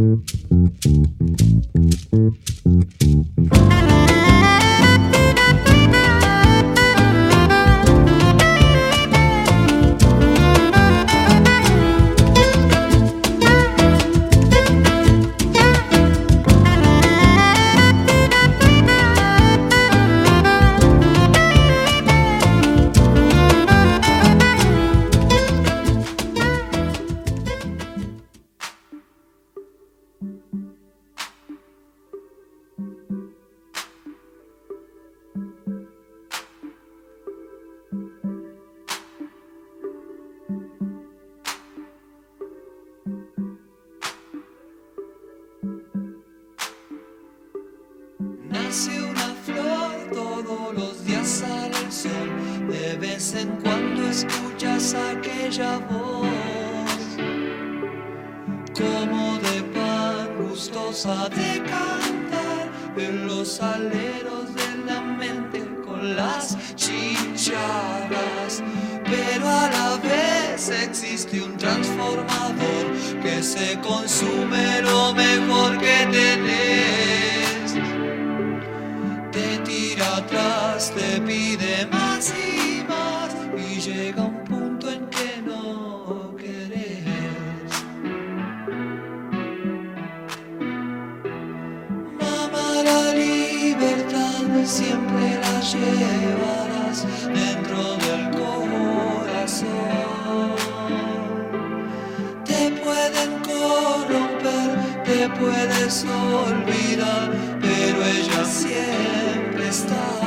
Mm-hmm. puedes olvidar, pero ella siempre está.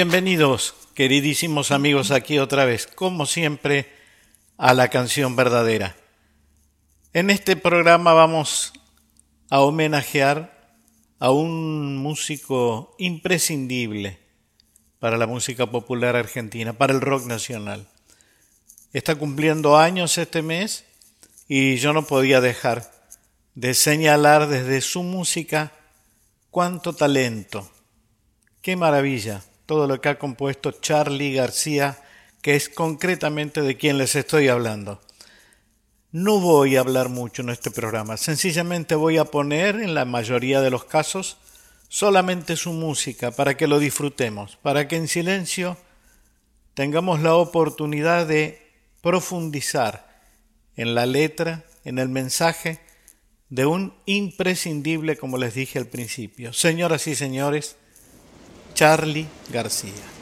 Bienvenidos, queridísimos amigos, aquí otra vez, como siempre, a la canción verdadera. En este programa vamos a homenajear a un músico imprescindible para la música popular argentina, para el rock nacional. Está cumpliendo años este mes y yo no podía dejar de señalar desde su música cuánto talento, qué maravilla todo lo que ha compuesto Charlie García, que es concretamente de quien les estoy hablando. No voy a hablar mucho en este programa, sencillamente voy a poner, en la mayoría de los casos, solamente su música para que lo disfrutemos, para que en silencio tengamos la oportunidad de profundizar en la letra, en el mensaje de un imprescindible, como les dije al principio. Señoras y señores, Charlie García.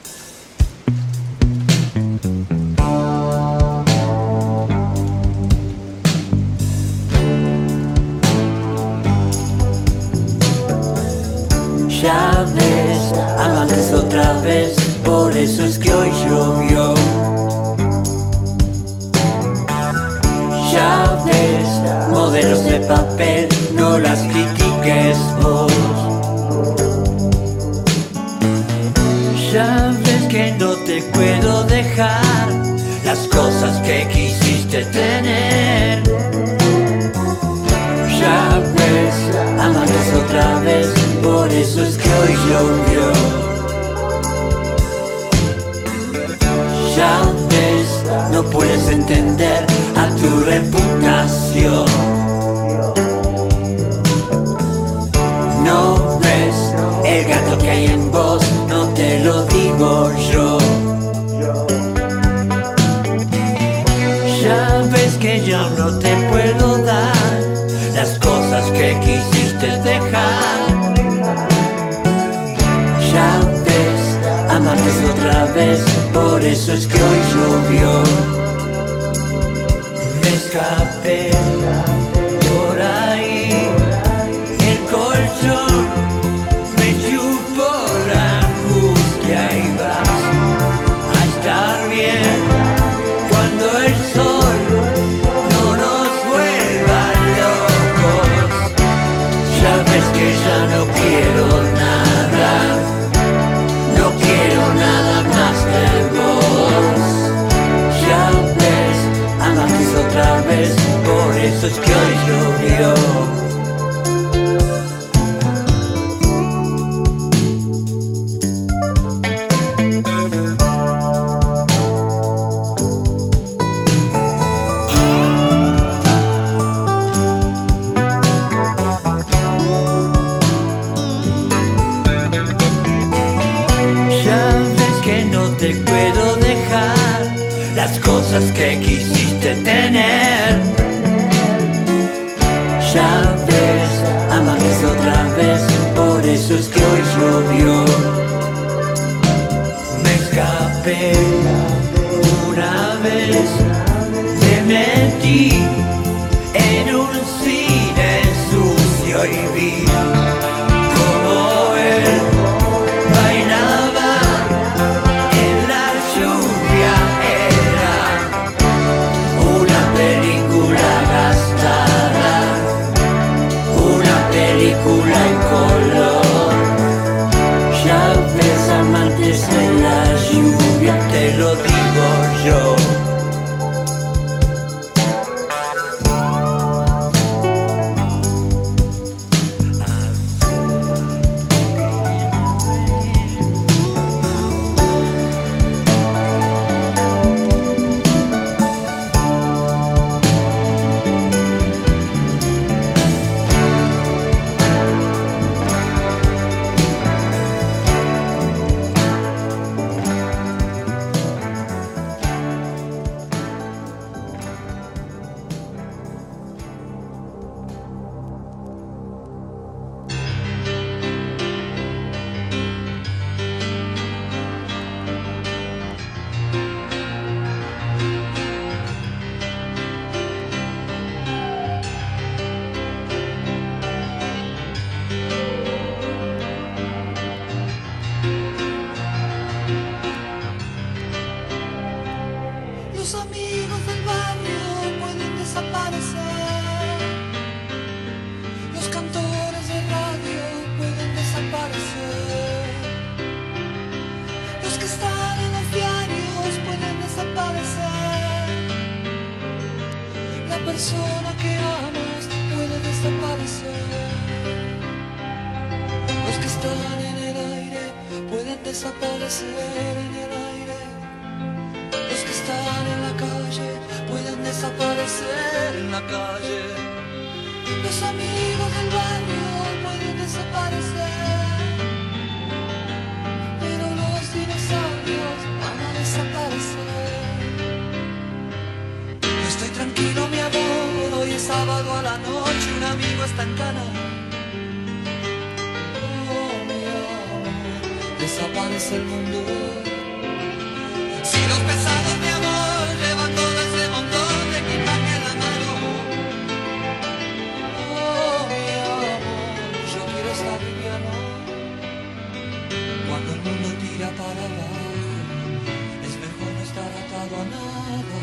Nada.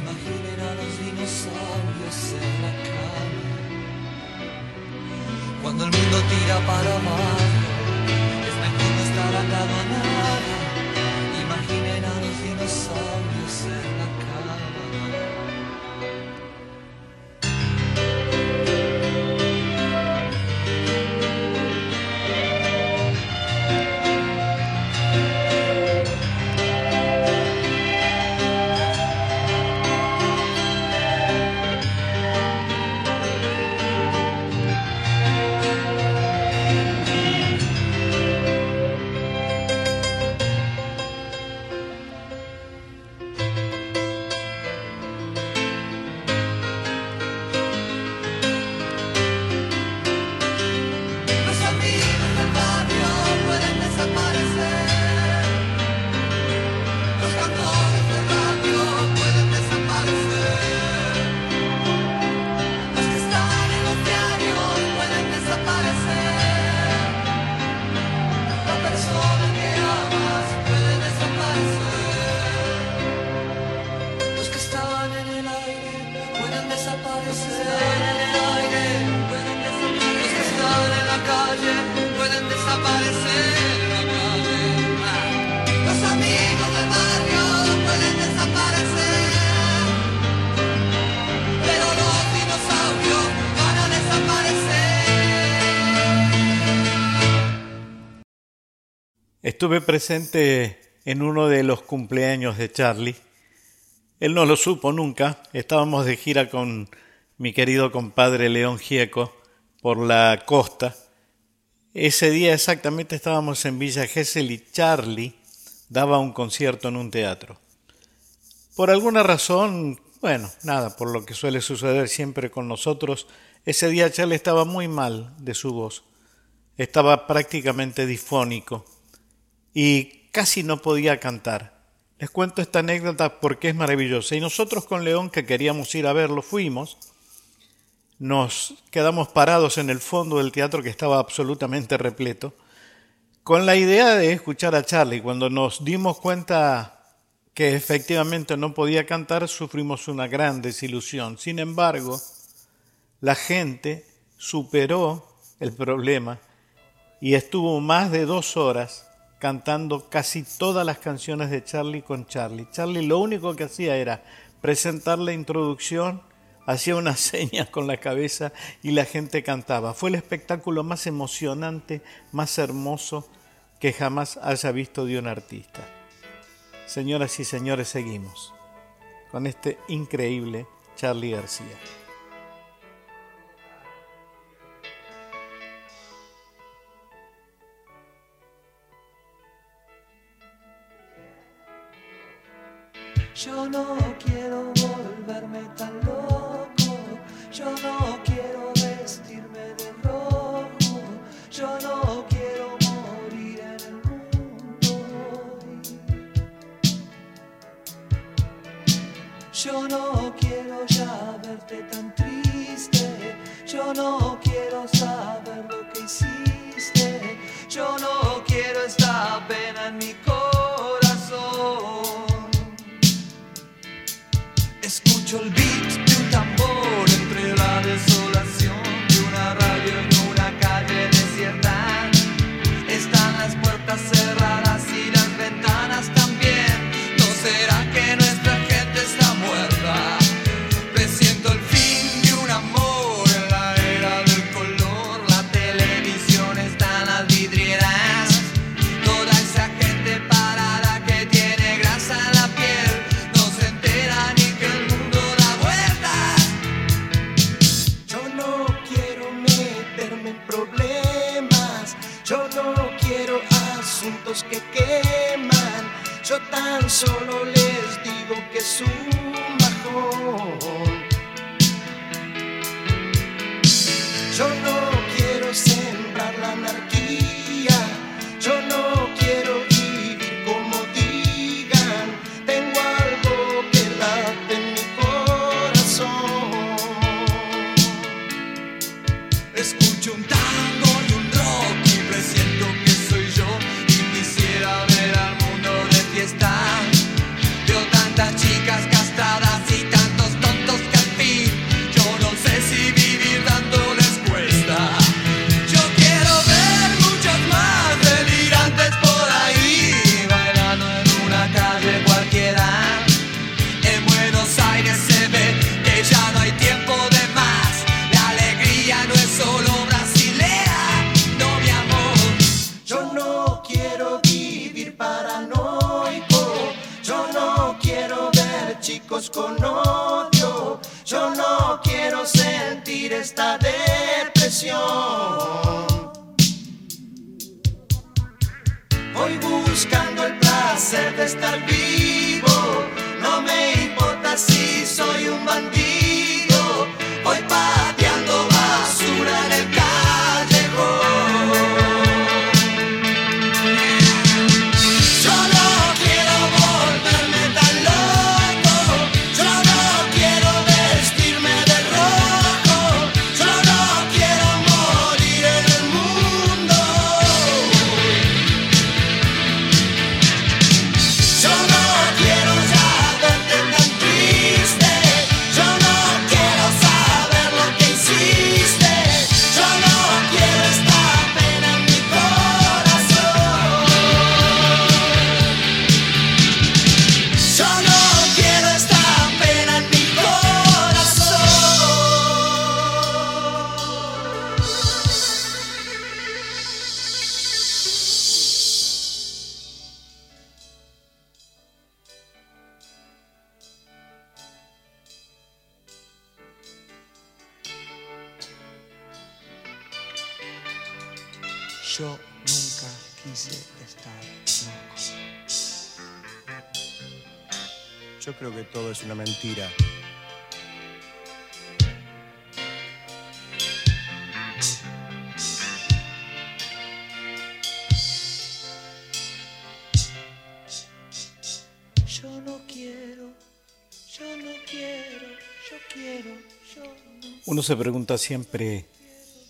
Imaginen a los dinosaurios en la cama. Cuando el mundo tira para abajo, es mejor no estar atado a nada. Estuve presente en uno de los cumpleaños de Charlie. Él no lo supo nunca. Estábamos de gira con mi querido compadre León Gieco por la costa. Ese día exactamente estábamos en Villa Gesell y Charlie daba un concierto en un teatro. Por alguna razón, bueno, nada, por lo que suele suceder siempre con nosotros, ese día Charlie estaba muy mal de su voz. Estaba prácticamente difónico y casi no podía cantar. Les cuento esta anécdota porque es maravillosa. Y nosotros con León, que queríamos ir a verlo, fuimos. Nos quedamos parados en el fondo del teatro que estaba absolutamente repleto, con la idea de escuchar a Charlie. Cuando nos dimos cuenta que efectivamente no podía cantar, sufrimos una gran desilusión. Sin embargo, la gente superó el problema y estuvo más de dos horas cantando casi todas las canciones de Charlie con Charlie. Charlie lo único que hacía era presentar la introducción, hacía unas señas con la cabeza y la gente cantaba. Fue el espectáculo más emocionante, más hermoso que jamás haya visto de un artista. Señoras y señores, seguimos con este increíble Charlie García. Yo no quiero volverme tan loco, yo no quiero vestirme de rojo, yo no quiero morir en el mundo. Yo no quiero ya verte tan triste, yo no quiero saber lo que hiciste, yo no quiero solo les digo que es Uno se pregunta siempre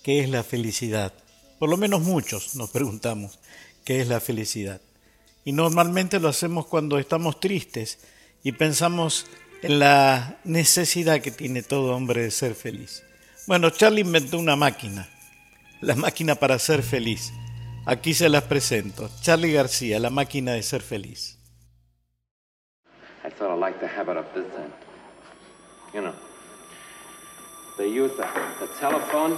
qué es la felicidad. Por lo menos muchos nos preguntamos qué es la felicidad. Y normalmente lo hacemos cuando estamos tristes y pensamos en la necesidad que tiene todo hombre de ser feliz. Bueno, Charlie inventó una máquina, la máquina para ser feliz. Aquí se las presento. Charlie García, la máquina de ser feliz. I sort of like the habit of this. You know, they use the, the telephone.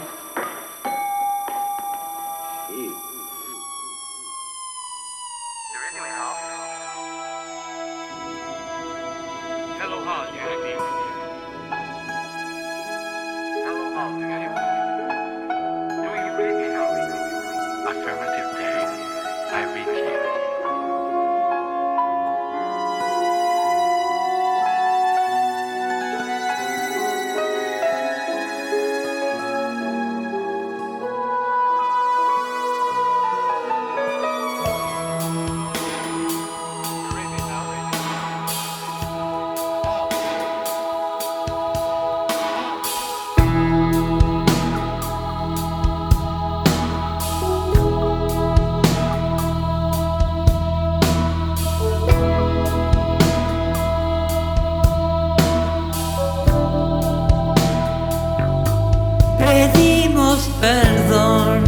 Perdón,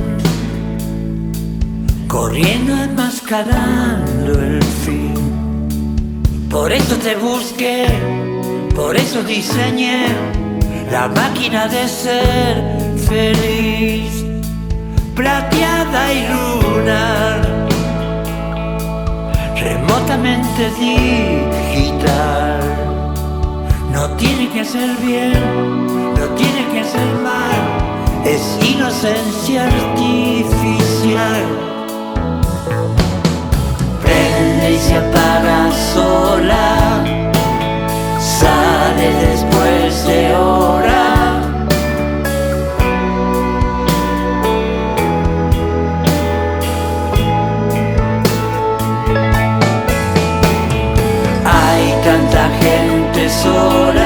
corriendo enmascarando el fin. Por eso te busqué, por eso diseñé la máquina de ser feliz, plateada y lunar, remotamente digital. No tiene que hacer bien, no tiene que hacer mal, es inocencia artificial. Prende y se apaga sola, sale después de hora. Hay tanta gente sola,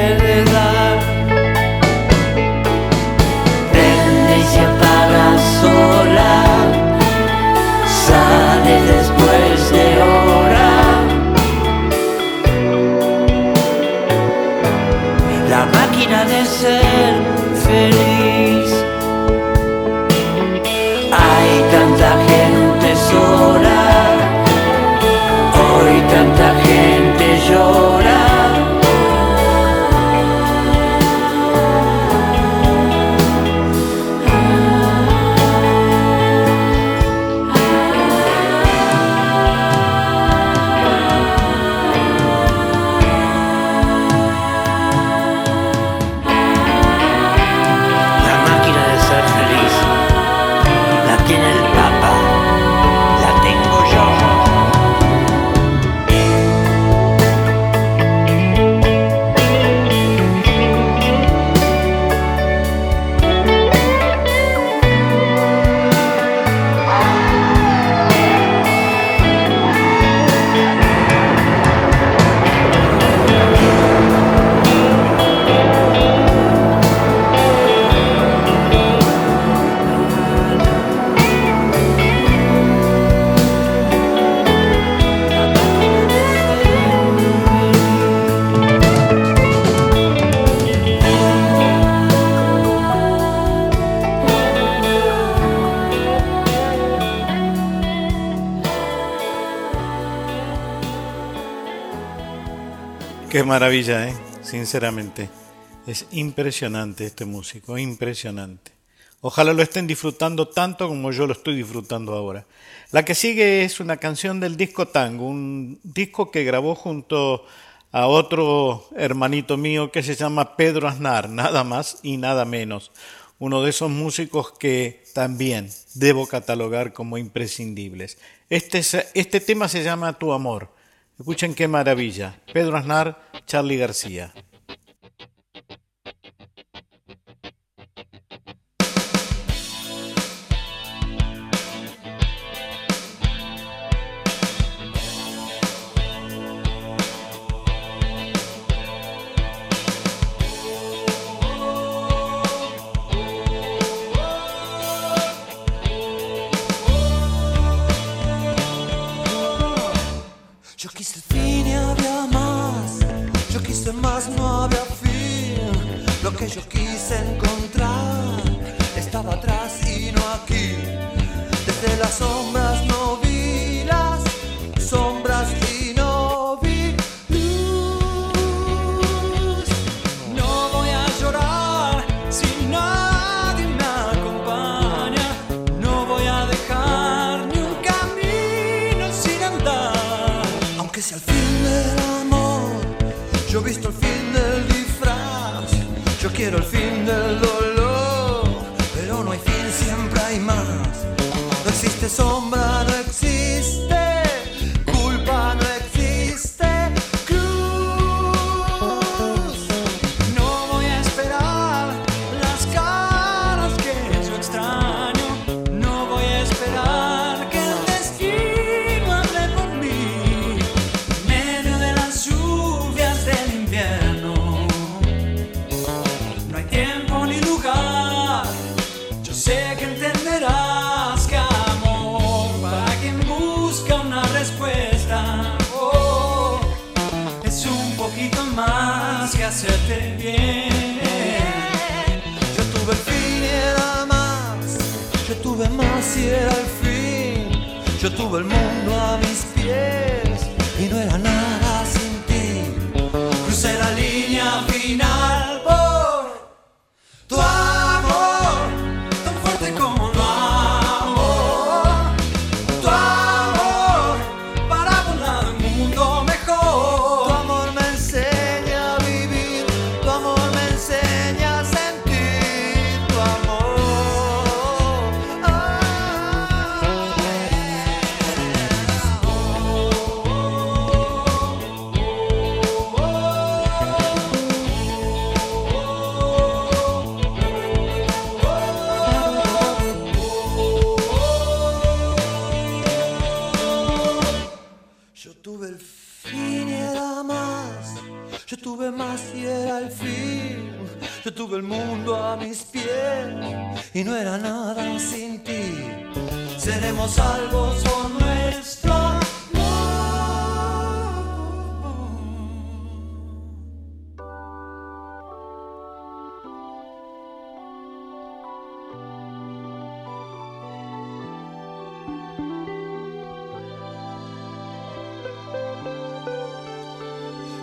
maravilla, ¿eh? sinceramente. Es impresionante este músico, impresionante. Ojalá lo estén disfrutando tanto como yo lo estoy disfrutando ahora. La que sigue es una canción del disco Tango, un disco que grabó junto a otro hermanito mío que se llama Pedro Aznar, nada más y nada menos. Uno de esos músicos que también debo catalogar como imprescindibles. Este, este tema se llama Tu Amor Escuchen qué maravilla. Pedro Aznar, Charlie García. todo el mundo.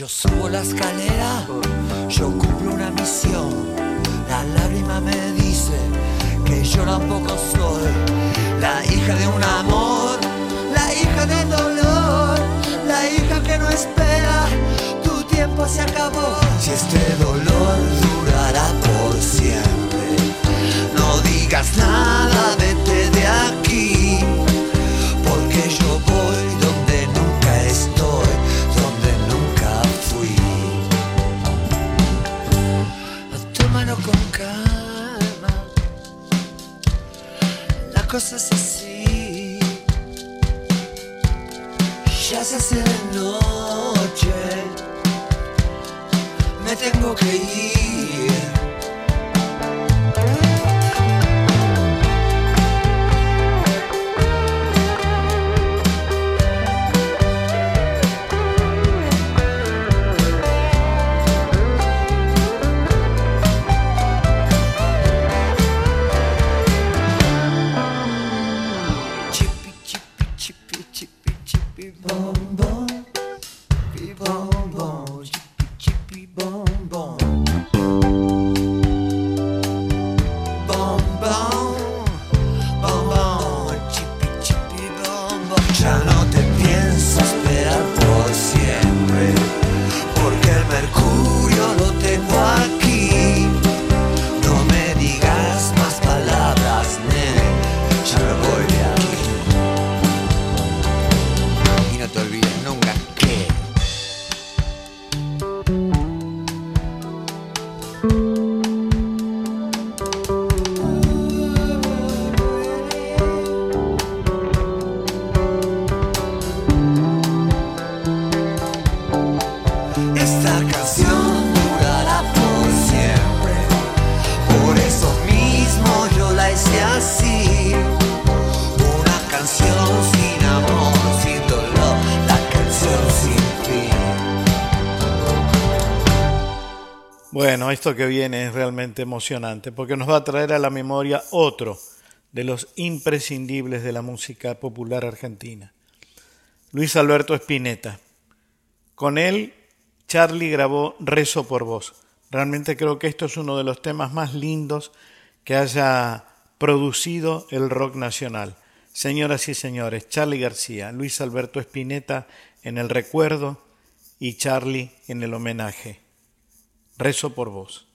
Yo subo la escalera, yo cumplo una misión. La lágrima me dice que yo tampoco soy la hija de un amor, la hija del dolor, la hija que no espera. Tu tiempo se acabó. Si este dolor durará por siempre, no digas nada, vete de aquí. La cosa esto que viene es realmente emocionante porque nos va a traer a la memoria otro de los imprescindibles de la música popular argentina, Luis Alberto Spinetta. Con él, Charlie grabó Rezo por vos. Realmente creo que esto es uno de los temas más lindos que haya producido el rock nacional. Señoras y señores, Charlie García, Luis Alberto Spinetta en el recuerdo y Charlie en el homenaje. Rezo por vos.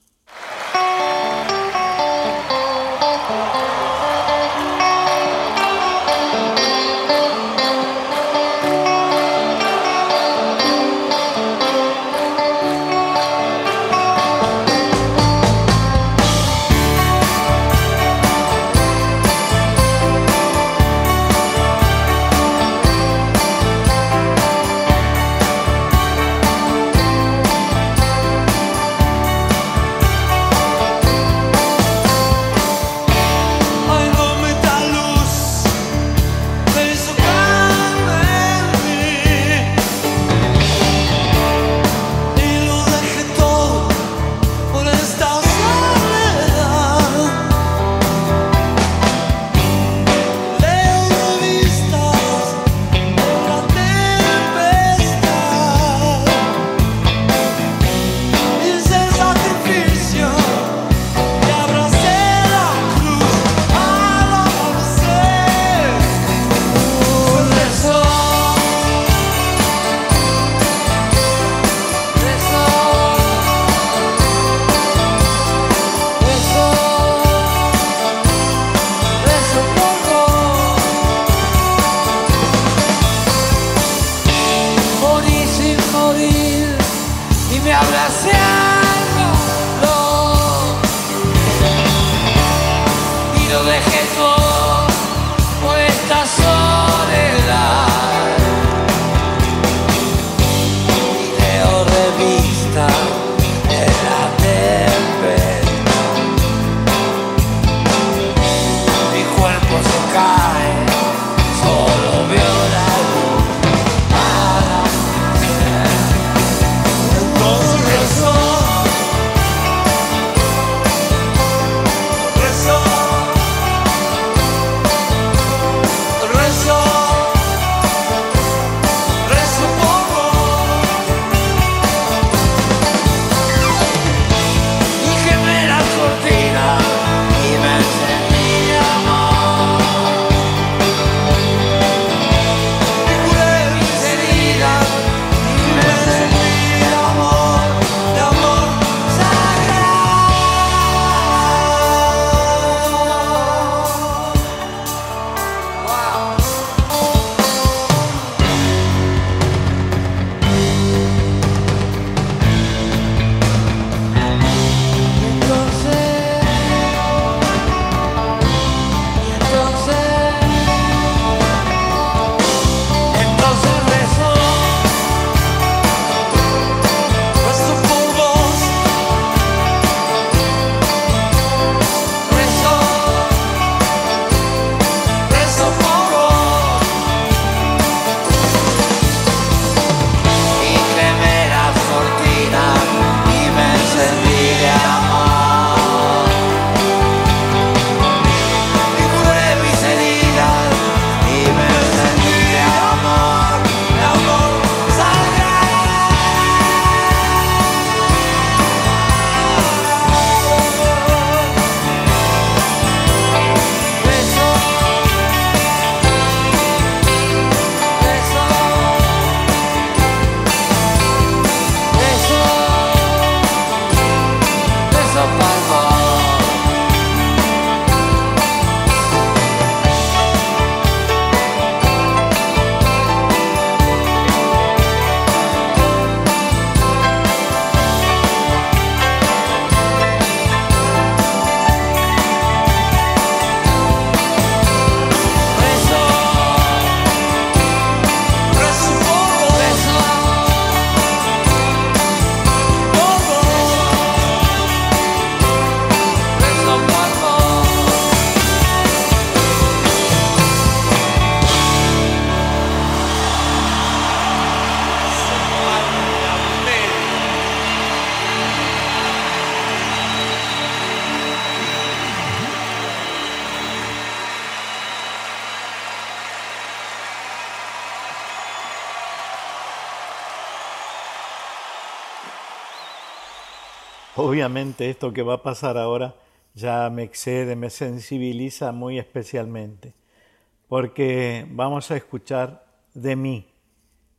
Obviamente esto que va a pasar ahora ya me excede, me sensibiliza muy especialmente, porque vamos a escuchar de mí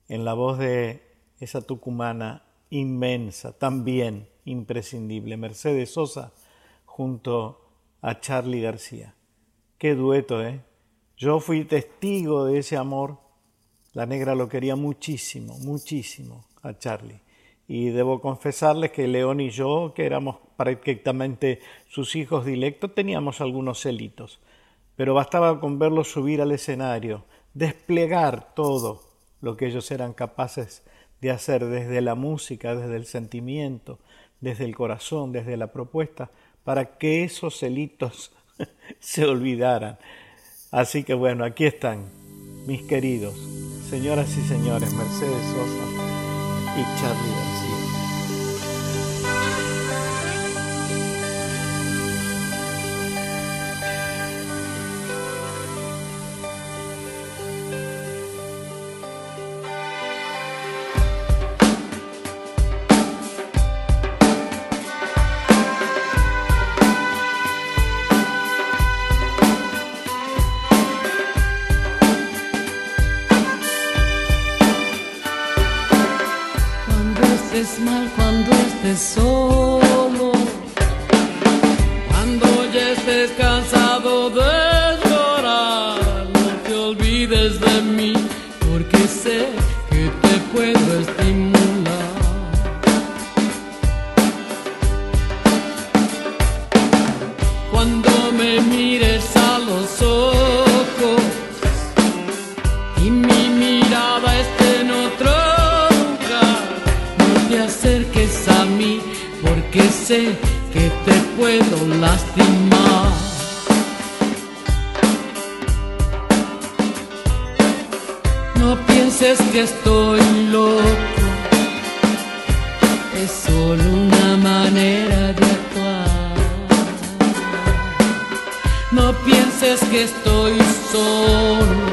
en la voz de esa tucumana inmensa, también imprescindible, Mercedes Sosa, junto a Charlie García. Qué dueto, ¿eh? Yo fui testigo de ese amor. La negra lo quería muchísimo, muchísimo a Charlie. Y debo confesarles que León y yo, que éramos prácticamente sus hijos directos, teníamos algunos celitos. Pero bastaba con verlos subir al escenario, desplegar todo lo que ellos eran capaces de hacer desde la música, desde el sentimiento, desde el corazón, desde la propuesta, para que esos celitos se olvidaran. Así que bueno, aquí están, mis queridos, señoras y señores, Mercedes Sosa y Charlie García. No pienses que estoy solo.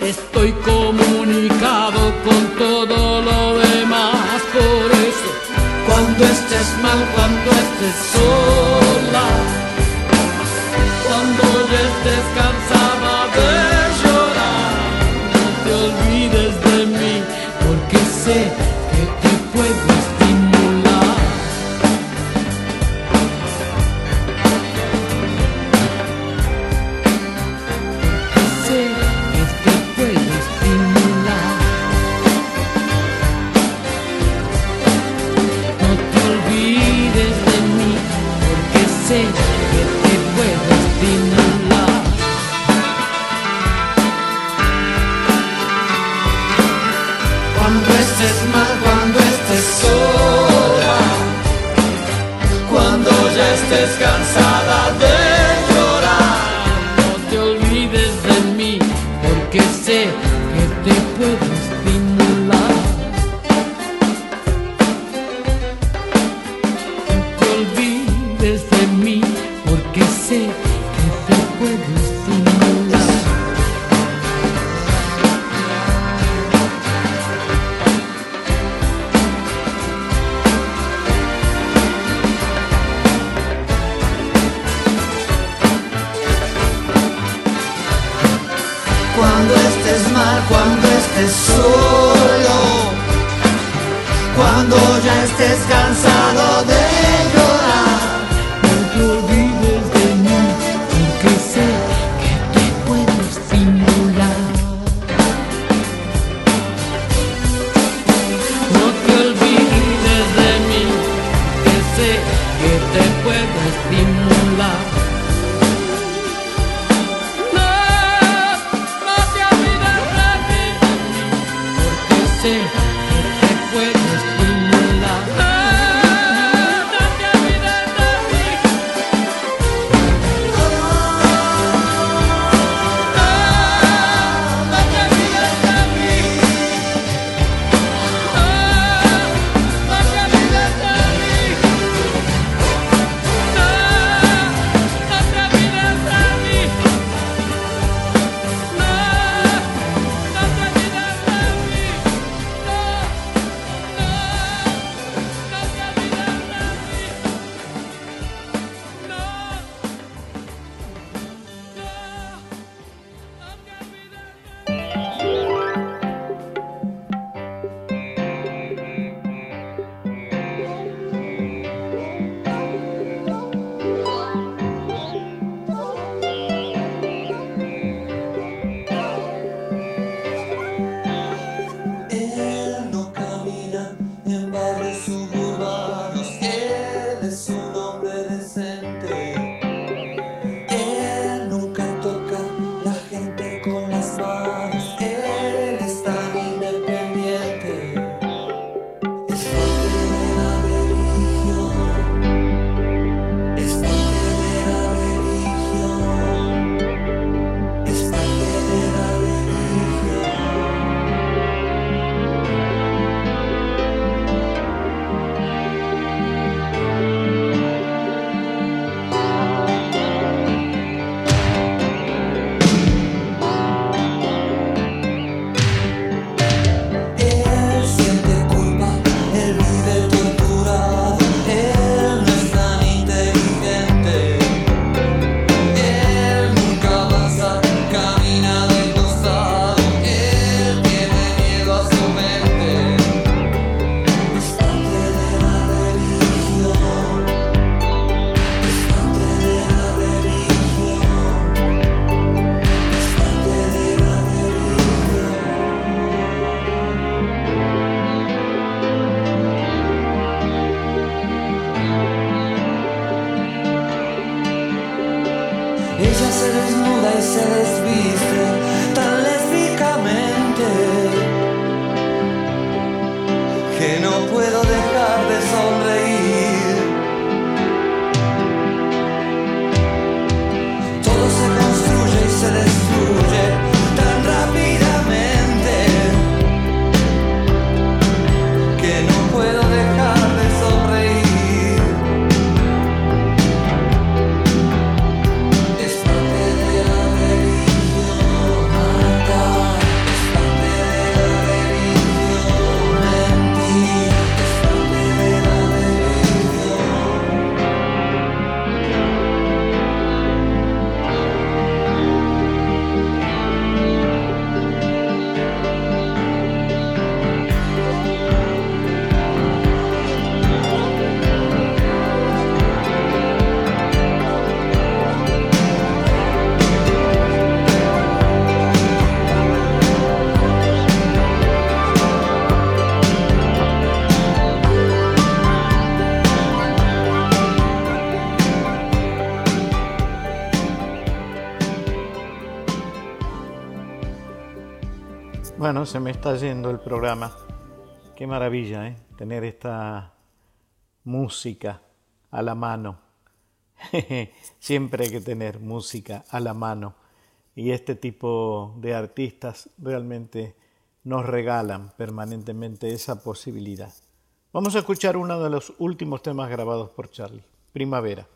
Estoy comunicado con todo lo demás. Por eso, cuando estés mal, cuando estés sola, cuando estés cansado. Se me está yendo el programa. Qué maravilla, ¿eh? Tener esta música a la mano. Siempre hay que tener música a la mano. Y este tipo de artistas realmente nos regalan permanentemente esa posibilidad. Vamos a escuchar uno de los últimos temas grabados por Charlie, Primavera.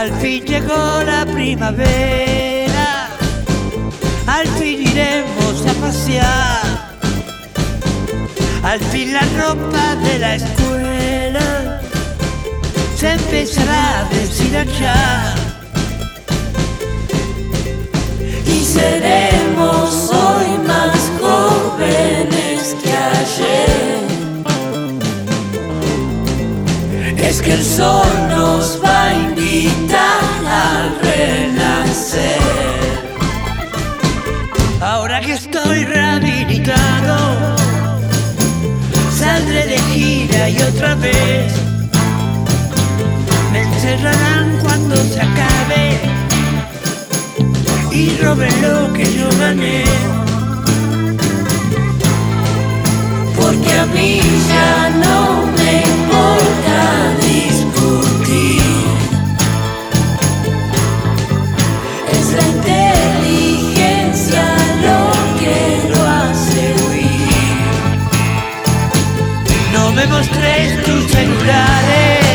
Al fin llegó la primavera, al fin iremos a pasear, al fin la ropa de la escuela se empezará a deshilachar. Y seremos hoy Que el sol nos va a invitar al renacer. Ahora que estoy rehabilitado, saldré de gira y otra vez me encerrarán cuando se acabe y roben lo que yo gané. Porque a mí ya no me importa discutir. Es la inteligencia lo que lo hace huir. No me mostréis tus celulares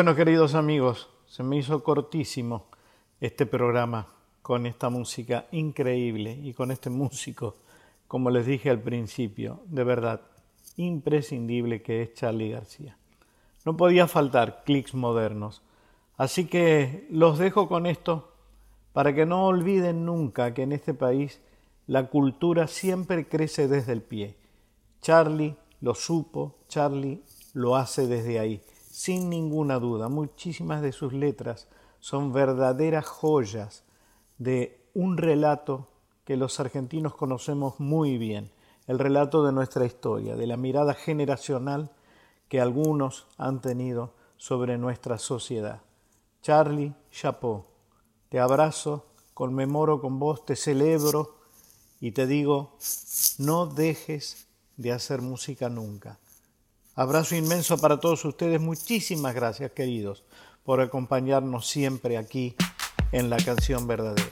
Bueno, queridos amigos, se me hizo cortísimo este programa con esta música increíble y con este músico, como les dije al principio, de verdad, imprescindible que es Charlie García. No podía faltar clics modernos, así que los dejo con esto para que no olviden nunca que en este país la cultura siempre crece desde el pie. Charlie lo supo, Charlie lo hace desde ahí, sin ninguna duda. Muchísimas de sus letras son verdaderas joyas de un relato que los argentinos conocemos muy bien, el relato de nuestra historia, de la mirada generacional que algunos han tenido sobre nuestra sociedad. Charlie Chapeau, te abrazo, conmemoro con vos, te celebro y te digo, no dejes de hacer música nunca. Abrazo inmenso para todos ustedes. Muchísimas gracias, queridos, por acompañarnos siempre aquí en la canción verdadera.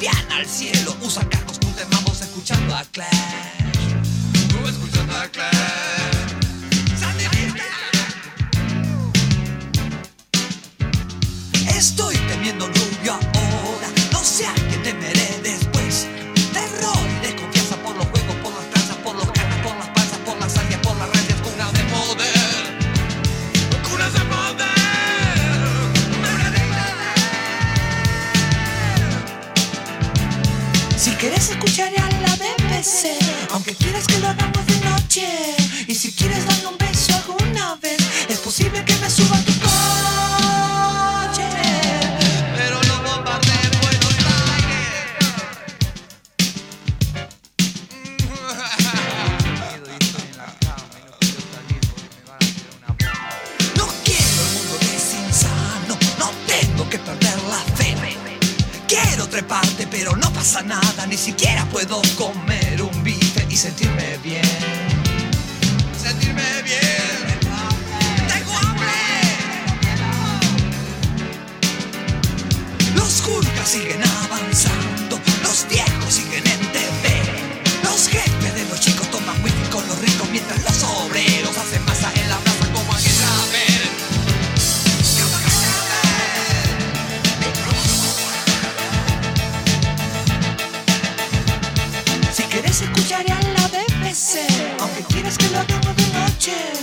piano al cielo. Usa cacos con escuchando a Clash. Escuchando a Clash. aunque quieras que lo hagamos de noche.